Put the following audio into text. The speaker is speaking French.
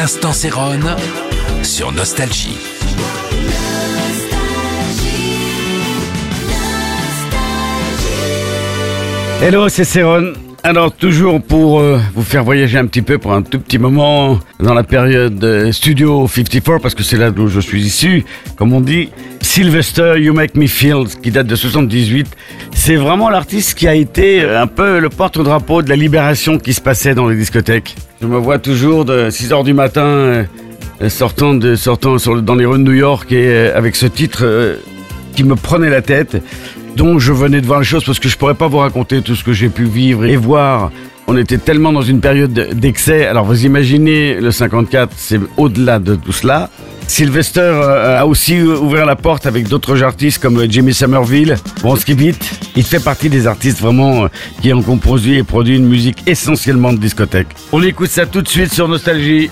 L'instant Céron sur Nostalgie. Hello, c'est Céron. Alors toujours pour euh, vous faire voyager un petit peu pour un tout petit moment dans la période euh, Studio 54 parce que c'est là d'où je suis issu, comme on dit. Sylvester, You Make Me Feel, qui date de 78. C'est vraiment l'artiste qui a été un peu le porte-drapeau de la libération qui se passait dans les discothèques. Je me vois toujours de 6 heures du matin euh, sortant, de, sortant sur, dans les rues de New York et euh, avec ce titre euh, qui me prenait la tête, dont je venais de voir les choses parce que je pourrais pas vous raconter tout ce que j'ai pu vivre et voir. On était tellement dans une période d'excès. Alors vous imaginez, le 54, c'est au-delà de tout cela. Sylvester euh, a aussi ouvert la porte avec d'autres artistes comme Jimmy Somerville, Bronski Beat. Il fait partie des artistes vraiment euh, qui ont composé et produit une musique essentiellement de discothèque. On écoute ça tout de suite sur Nostalgie.